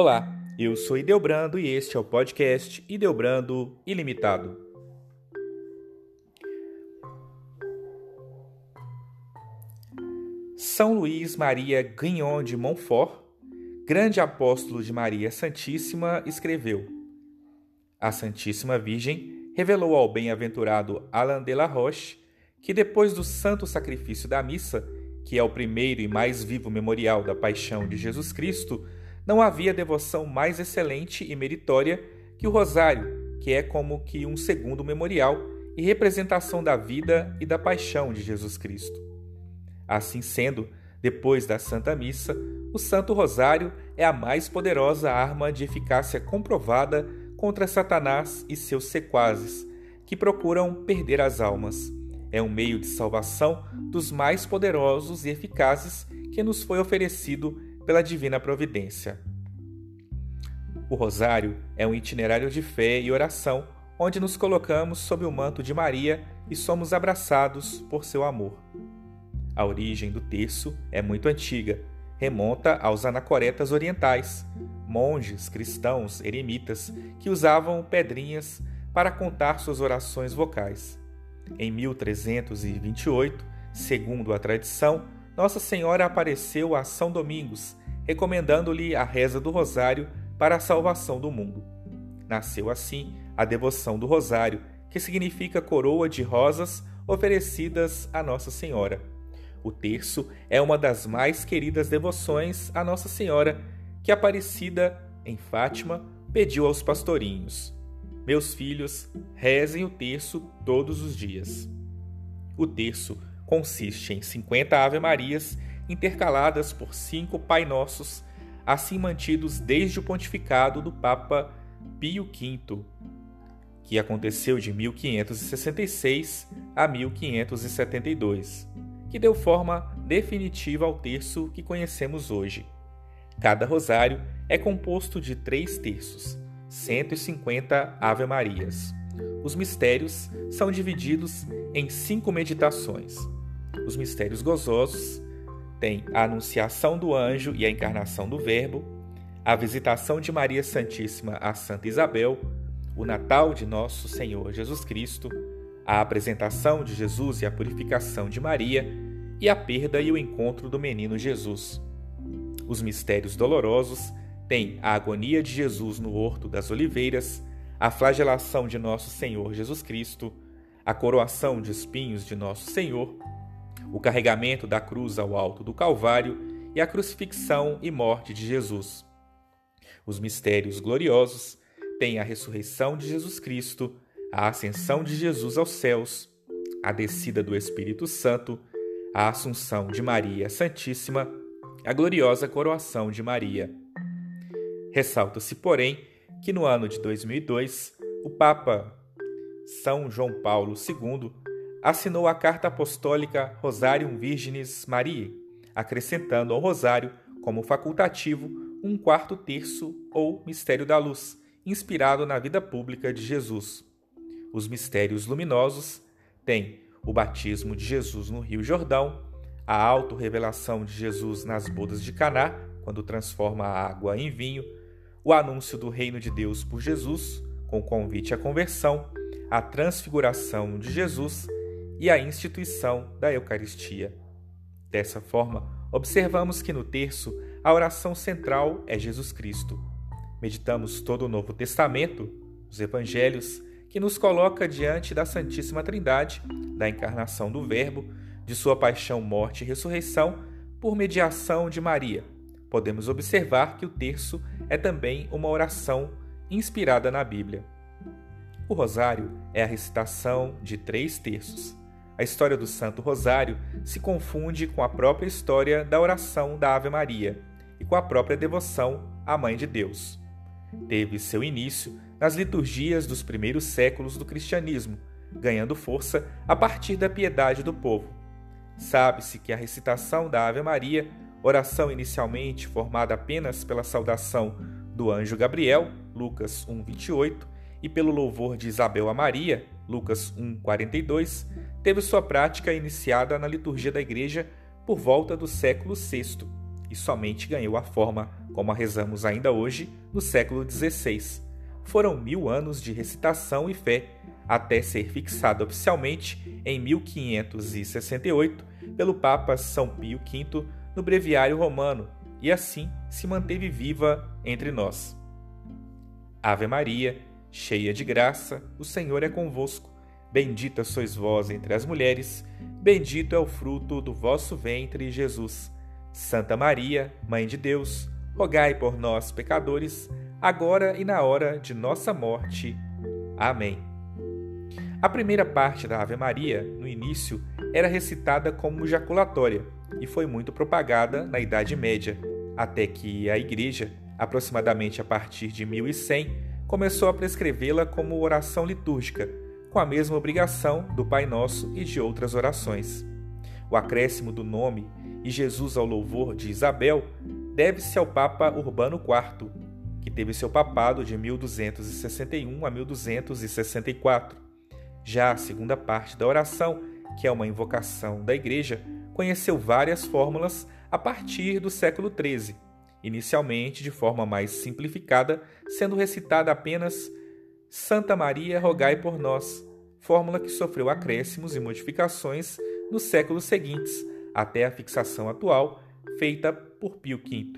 Olá, eu sou Ideobrando e este é o podcast Ideobrando Ilimitado. São Luís Maria Guignon de Montfort, grande apóstolo de Maria Santíssima, escreveu: A Santíssima Virgem revelou ao bem-aventurado Alain de la Roche que depois do santo sacrifício da missa, que é o primeiro e mais vivo memorial da paixão de Jesus Cristo, não havia devoção mais excelente e meritória que o rosário, que é como que um segundo memorial e representação da vida e da paixão de Jesus Cristo. Assim sendo, depois da Santa Missa, o Santo Rosário é a mais poderosa arma de eficácia comprovada contra Satanás e seus sequazes, que procuram perder as almas. É um meio de salvação dos mais poderosos e eficazes que nos foi oferecido pela divina providência. O Rosário é um itinerário de fé e oração onde nos colocamos sob o manto de Maria e somos abraçados por seu amor. A origem do terço é muito antiga, remonta aos anacoretas orientais, monges cristãos eremitas que usavam pedrinhas para contar suas orações vocais. Em 1328, segundo a tradição, Nossa Senhora apareceu a São Domingos recomendando-lhe a reza do Rosário para a salvação do mundo. Nasceu assim a devoção do Rosário, que significa coroa de rosas oferecidas a Nossa Senhora. O terço é uma das mais queridas devoções a Nossa Senhora, que Aparecida, em Fátima, pediu aos pastorinhos: Meus filhos, rezem o terço todos os dias. O terço consiste em 50 Ave-Marias intercaladas por cinco Pai Nossos, assim mantidos desde o pontificado do Papa Pio V, que aconteceu de 1566 a 1572, que deu forma definitiva ao terço que conhecemos hoje. Cada rosário é composto de três terços, 150 Ave-Marias. Os mistérios são divididos em cinco meditações. Os mistérios gozosos tem a anunciação do anjo e a encarnação do Verbo, a visitação de Maria Santíssima a Santa Isabel, o Natal de Nosso Senhor Jesus Cristo, a apresentação de Jesus e a purificação de Maria, e a perda e o encontro do menino Jesus. Os mistérios dolorosos têm a agonia de Jesus no Horto das Oliveiras, a flagelação de Nosso Senhor Jesus Cristo, a coroação de espinhos de Nosso Senhor o carregamento da cruz ao alto do Calvário e a crucifixão e morte de Jesus. Os mistérios gloriosos têm a ressurreição de Jesus Cristo, a ascensão de Jesus aos céus, a descida do Espírito Santo, a assunção de Maria Santíssima, a gloriosa coroação de Maria. Ressalta-se, porém, que no ano de 2002, o Papa São João Paulo II assinou a carta apostólica Rosarium Virginis Mariae, acrescentando ao rosário, como facultativo, um quarto terço ou mistério da luz, inspirado na vida pública de Jesus. Os mistérios luminosos têm o batismo de Jesus no Rio Jordão, a auto-revelação de Jesus nas bodas de Caná, quando transforma a água em vinho, o anúncio do reino de Deus por Jesus, com convite à conversão, a transfiguração de Jesus e a instituição da Eucaristia. Dessa forma, observamos que no terço a oração central é Jesus Cristo. Meditamos todo o Novo Testamento, os Evangelhos, que nos coloca diante da Santíssima Trindade, da encarnação do Verbo, de sua paixão, morte e ressurreição, por mediação de Maria. Podemos observar que o terço é também uma oração inspirada na Bíblia. O rosário é a recitação de três terços. A história do Santo Rosário se confunde com a própria história da oração da Ave Maria e com a própria devoção à Mãe de Deus. Teve seu início nas liturgias dos primeiros séculos do cristianismo, ganhando força a partir da piedade do povo. Sabe-se que a recitação da Ave Maria, oração inicialmente formada apenas pela saudação do anjo Gabriel, Lucas 1:28, e pelo louvor de Isabel a Maria, Lucas 1:42, teve sua prática iniciada na liturgia da Igreja por volta do século VI e somente ganhou a forma como a rezamos ainda hoje, no século XVI. Foram mil anos de recitação e fé, até ser fixada oficialmente em 1568 pelo Papa São Pio V no Breviário Romano, e assim se manteve viva entre nós. Ave Maria, cheia de graça, o Senhor é convosco. Bendita sois vós entre as mulheres, bendito é o fruto do vosso ventre, Jesus. Santa Maria, Mãe de Deus, rogai por nós, pecadores, agora e na hora de nossa morte. Amém. A primeira parte da Ave Maria, no início, era recitada como jaculatória e foi muito propagada na Idade Média, até que a Igreja, aproximadamente a partir de 1100, começou a prescrevê-la como oração litúrgica, com a mesma obrigação do Pai Nosso e de outras orações. O acréscimo do nome e Jesus ao louvor de Isabel deve-se ao Papa Urbano IV, que teve seu papado de 1261 a 1264. Já a segunda parte da oração, que é uma invocação da Igreja, conheceu várias fórmulas a partir do século XIII, inicialmente de forma mais simplificada, sendo recitada apenas Santa Maria, rogai por nós, fórmula que sofreu acréscimos e modificações nos séculos seguintes, até a fixação atual, feita por Pio V.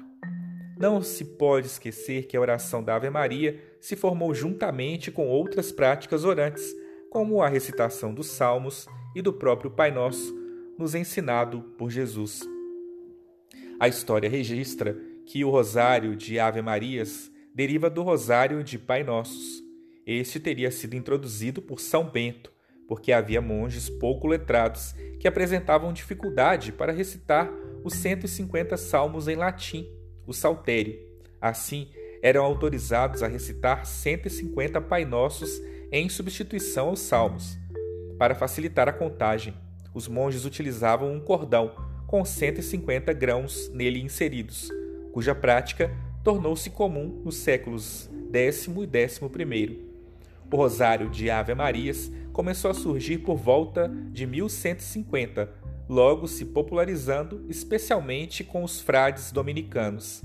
Não se pode esquecer que a oração da Ave Maria se formou juntamente com outras práticas orantes, como a recitação dos Salmos e do próprio Pai Nosso, nos ensinado por Jesus. A história registra que o rosário de Ave Marias deriva do rosário de Pai Nossos. Este teria sido introduzido por São Bento, porque havia monges pouco letrados que apresentavam dificuldade para recitar os 150 salmos em latim, o saltério. Assim, eram autorizados a recitar 150 Pai Nossos em substituição aos salmos. Para facilitar a contagem, os monges utilizavam um cordão com 150 grãos nele inseridos, cuja prática tornou-se comum nos séculos X e XI. O rosário de Ave Marias começou a surgir por volta de 1150, logo se popularizando especialmente com os frades dominicanos.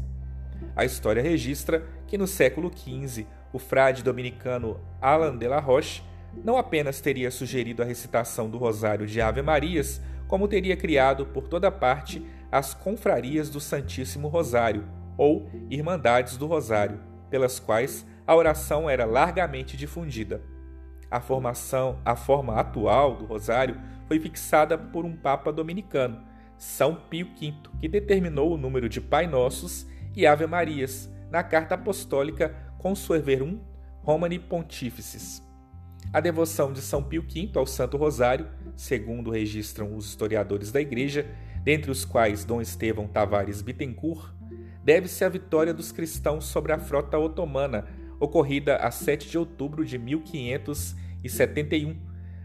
A história registra que no século XV, o frade dominicano Alain de la Roche não apenas teria sugerido a recitação do rosário de Ave Marias, como teria criado por toda parte as confrarias do Santíssimo Rosário, ou Irmandades do Rosário, pelas quais a oração era largamente difundida. A formação, a forma atual do rosário foi fixada por um papa dominicano, São Pio V, que determinou o número de Pai Nossos e Ave Marias na carta apostólica Consueverum Romani Pontifices. A devoção de São Pio V ao Santo Rosário, segundo registram os historiadores da Igreja, dentre os quais Dom Estevão Tavares Bittencourt, deve-se à vitória dos cristãos sobre a frota otomana ocorrida a 7 de outubro de 1571,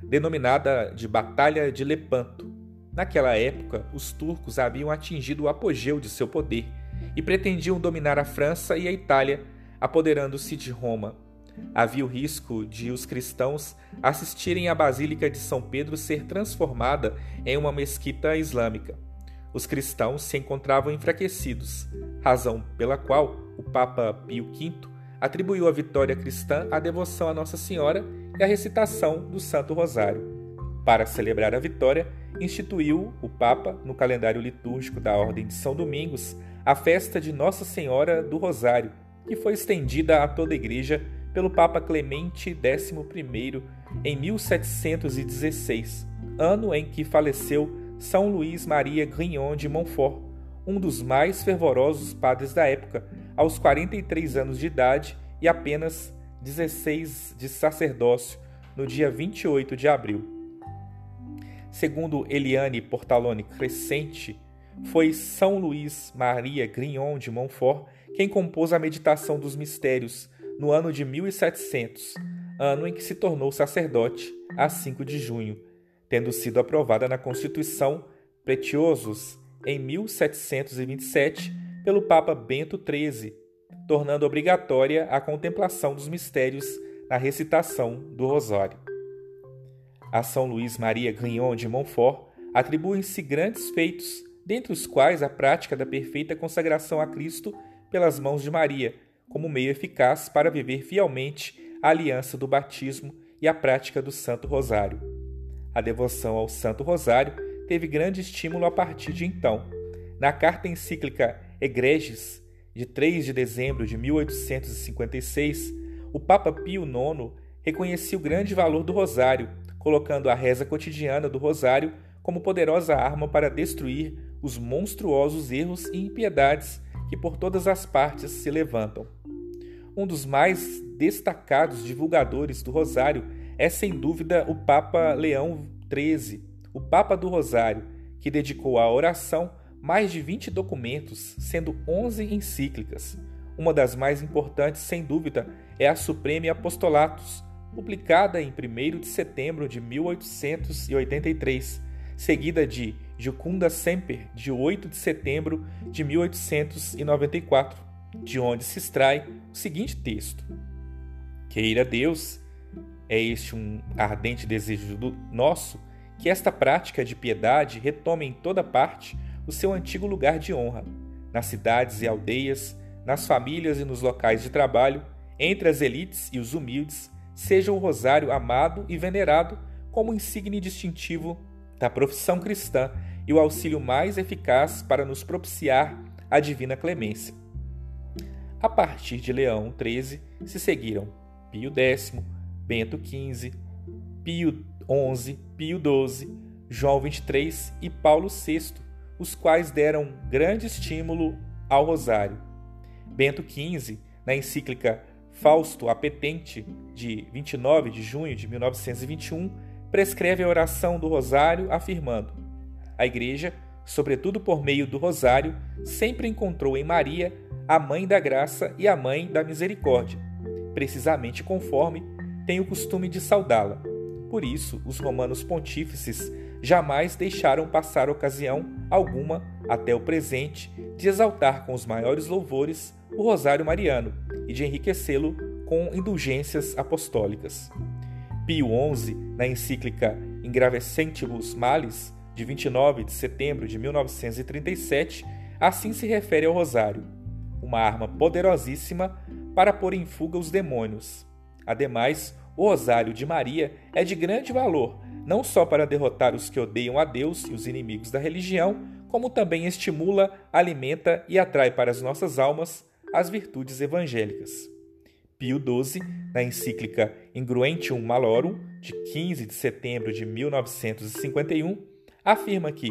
denominada de Batalha de Lepanto. Naquela época, os turcos haviam atingido o apogeu de seu poder e pretendiam dominar a França e a Itália, apoderando-se de Roma. Havia o risco de os cristãos assistirem à Basílica de São Pedro ser transformada em uma mesquita islâmica. Os cristãos se encontravam enfraquecidos, razão pela qual o Papa Pio V atribuiu a vitória cristã à devoção a Nossa Senhora e à recitação do Santo Rosário. Para celebrar a vitória, instituiu o Papa, no calendário litúrgico da Ordem de São Domingos, a festa de Nossa Senhora do Rosário, que foi estendida a toda a Igreja pelo Papa Clemente XI em 1716, ano em que faleceu São Luís Maria Grignon de Montfort, um dos mais fervorosos padres da época, aos 43 anos de idade e apenas 16 de sacerdócio, no dia 28 de abril. Segundo Eliane Portalone Crescente, foi São Luís Maria Grignon de Montfort quem compôs a Meditação dos Mistérios no ano de 1700, ano em que se tornou sacerdote, a 5 de junho, tendo sido aprovada na Constituição Pretiosos em 1727 pelo Papa Bento XIII, tornando obrigatória a contemplação dos mistérios na recitação do Rosário. A São Luís Maria Grignon de Montfort atribuem-se grandes feitos, dentre os quais a prática da perfeita consagração a Cristo pelas mãos de Maria, como meio eficaz para viver fielmente a aliança do batismo e a prática do Santo Rosário. A devoção ao Santo Rosário teve grande estímulo a partir de então. Na carta encíclica Egregis, de 3 de dezembro de 1856, o Papa Pio IX reconhecia o grande valor do Rosário, colocando a reza cotidiana do Rosário como poderosa arma para destruir os monstruosos erros e impiedades que por todas as partes se levantam. Um dos mais destacados divulgadores do Rosário é sem dúvida o Papa Leão XIII, o Papa do Rosário, que dedicou à oração mais de 20 documentos, sendo 11 encíclicas. Uma das mais importantes, sem dúvida, é a Supreme Apostolatus, publicada em 1 de setembro de 1883, seguida de Jucunda Semper, de 8 de setembro de 1894, de onde se extrai o seguinte texto: Queira Deus, é este um ardente desejo do nosso, que esta prática de piedade retome em toda parte o seu antigo lugar de honra, nas cidades e aldeias, nas famílias e nos locais de trabalho, entre as elites e os humildes, seja o rosário amado e venerado como insigne distintivo da profissão cristã e o auxílio mais eficaz para nos propiciar a divina clemência. A partir de Leão XIII se seguiram Pio X, Bento XV, Pio XI, Pio XII, João XXIII e Paulo VI, os quais deram grande estímulo ao rosário. Bento XV, na encíclica Fausto Apetente, de 29 de junho de 1921, prescreve a oração do Rosário, afirmando: A Igreja, sobretudo por meio do Rosário, sempre encontrou em Maria a Mãe da Graça e a Mãe da Misericórdia, precisamente conforme tem o costume de saudá-la. Por isso, os romanos pontífices jamais deixaram passar ocasião alguma, até o presente, de exaltar com os maiores louvores o Rosário Mariano e de enriquecê-lo com indulgências apostólicas. Pio XI, na encíclica Ingravescentibus Males, de 29 de setembro de 1937, assim se refere ao Rosário, uma arma poderosíssima para pôr em fuga os demônios. Ademais, o Rosário de Maria é de grande valor, não só para derrotar os que odeiam a Deus e os inimigos da religião, como também estimula, alimenta e atrai para as nossas almas as virtudes evangélicas. Pio XII, na encíclica Ingruentium Malorum, de 15 de setembro de 1951, afirma que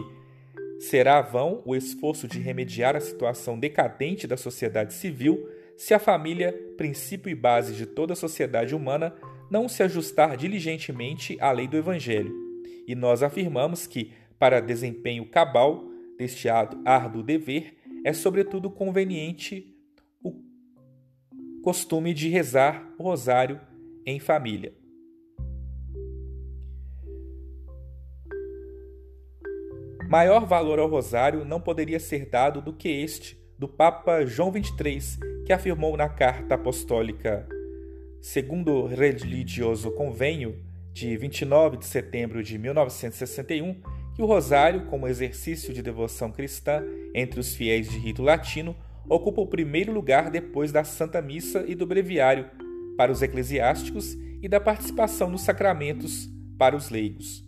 será vão o esforço de remediar a situação decadente da sociedade civil se a família, princípio e base de toda a sociedade humana, não se ajustar diligentemente à lei do Evangelho. E nós afirmamos que, para desempenho cabal deste árduo dever, é sobretudo conveniente costume de rezar o rosário em família. Maior valor ao rosário não poderia ser dado do que este do Papa João XXIII, que afirmou na Carta Apostólica segundo Religioso Convênio de 29 de setembro de 1961 que o rosário, como exercício de devoção cristã entre os fiéis de rito latino, ocupa o primeiro lugar depois da Santa Missa e do Breviário para os eclesiásticos e da participação nos sacramentos para os leigos.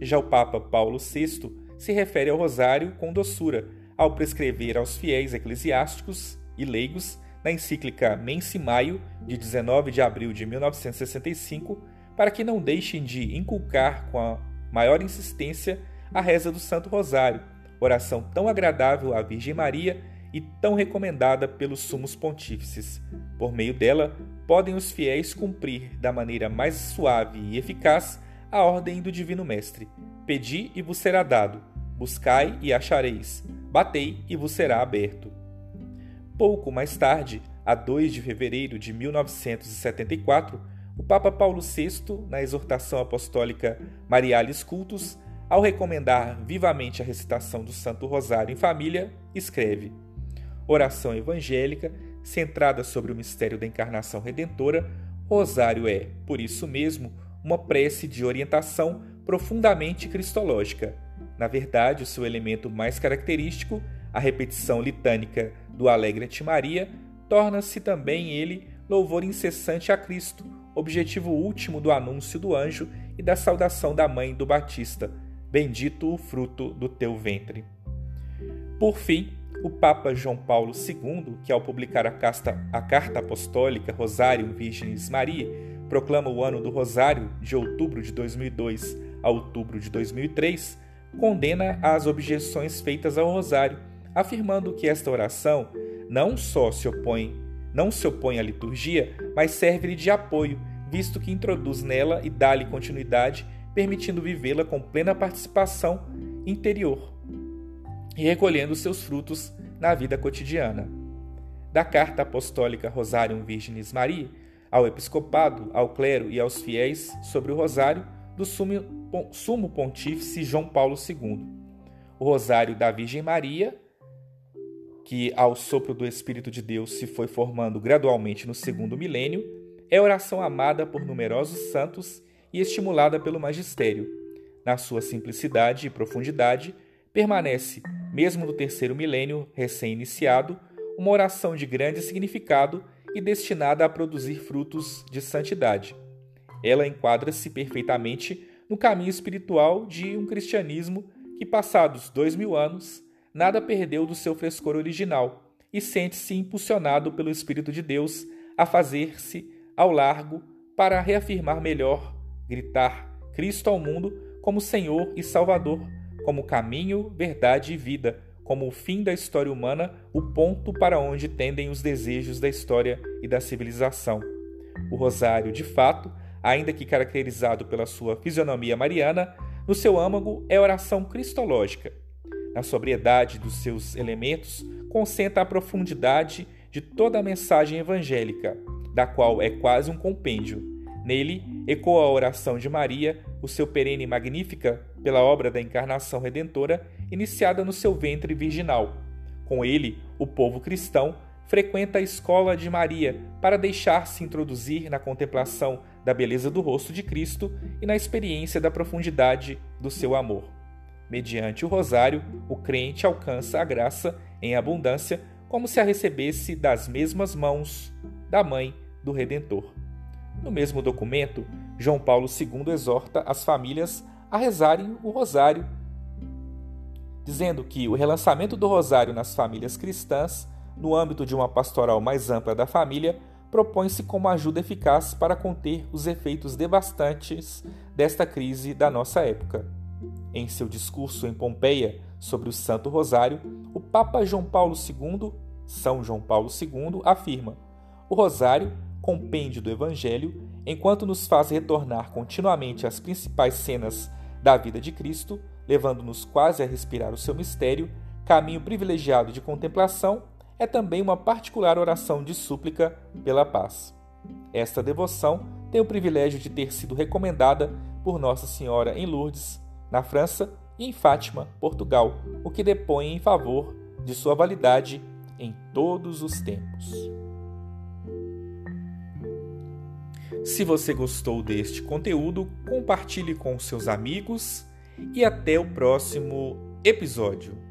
Já o Papa Paulo VI se refere ao rosário com doçura, ao prescrever aos fiéis eclesiásticos e leigos na encíclica Mensi Maio, de 19 de abril de 1965, para que não deixem de inculcar com a maior insistência a reza do Santo Rosário, oração tão agradável à Virgem Maria e tão recomendada pelos sumos pontífices. Por meio dela, podem os fiéis cumprir da maneira mais suave e eficaz a ordem do Divino Mestre: Pedi e vos será dado, buscai e achareis, batei e vos será aberto. Pouco mais tarde, a 2 de fevereiro de 1974, o Papa Paulo VI, na exortação apostólica Marialis Cultus, ao recomendar vivamente a recitação do Santo Rosário em família, escreve: oração evangélica, centrada sobre o mistério da encarnação redentora, Rosário é, por isso mesmo, uma prece de orientação profundamente cristológica. Na verdade, o seu elemento mais característico, a repetição litânica do Alegra-te Maria, torna-se também ele louvor incessante a Cristo, objetivo último do anúncio do anjo e da saudação da mãe do Batista: Bendito o fruto do teu ventre. Por fim, o Papa João Paulo II, que ao publicar a, casta, a Carta Apostólica Rosário Virgenis Maria, proclama o ano do Rosário de outubro de 2002 a outubro de 2003, condena as objeções feitas ao Rosário, afirmando que esta oração não só se opõe, não se opõe à liturgia, mas serve-lhe de apoio, visto que introduz nela e dá-lhe continuidade, permitindo vivê-la com plena participação interior e recolhendo seus frutos na vida cotidiana. Da carta apostólica Rosarium Virginis Maria ao episcopado, ao clero e aos fiéis sobre o rosário do sumo pontífice João Paulo II. O rosário da Virgem Maria, que ao sopro do Espírito de Deus se foi formando gradualmente no segundo milênio, é oração amada por numerosos santos e estimulada pelo magistério. Na sua simplicidade e profundidade, permanece mesmo no terceiro milênio recém-iniciado, uma oração de grande significado e destinada a produzir frutos de santidade. Ela enquadra-se perfeitamente no caminho espiritual de um cristianismo que, passados dois mil anos, nada perdeu do seu frescor original e sente-se impulsionado pelo Espírito de Deus a fazer-se ao largo para reafirmar melhor, gritar Cristo ao mundo como Senhor e Salvador como caminho, verdade e vida, como o fim da história humana, o ponto para onde tendem os desejos da história e da civilização. O rosário, de fato, ainda que caracterizado pela sua fisionomia mariana, no seu âmago é oração cristológica. Na sobriedade dos seus elementos, concentra a profundidade de toda a mensagem evangélica, da qual é quase um compêndio. Nele ecoa a oração de Maria, o seu perene magnífica pela obra da encarnação redentora iniciada no seu ventre virginal. Com ele, o povo cristão frequenta a escola de Maria para deixar-se introduzir na contemplação da beleza do rosto de Cristo e na experiência da profundidade do seu amor. Mediante o rosário, o crente alcança a graça em abundância, como se a recebesse das mesmas mãos da mãe do Redentor. No mesmo documento, João Paulo II exorta as famílias a rezarem o rosário, dizendo que o relançamento do rosário nas famílias cristãs, no âmbito de uma pastoral mais ampla da família, propõe-se como ajuda eficaz para conter os efeitos devastantes desta crise da nossa época. Em seu discurso em Pompeia sobre o Santo Rosário, o Papa João Paulo II, São João Paulo II, afirma: o Rosário, compêndio do Evangelho, enquanto nos faz retornar continuamente às principais cenas da vida de Cristo, levando-nos quase a respirar o seu mistério, caminho privilegiado de contemplação, é também uma particular oração de súplica pela paz. Esta devoção tem o privilégio de ter sido recomendada por Nossa Senhora em Lourdes, na França, e em Fátima, Portugal, o que depõe em favor de sua validade em todos os tempos. Se você gostou deste conteúdo, compartilhe com seus amigos e até o próximo episódio.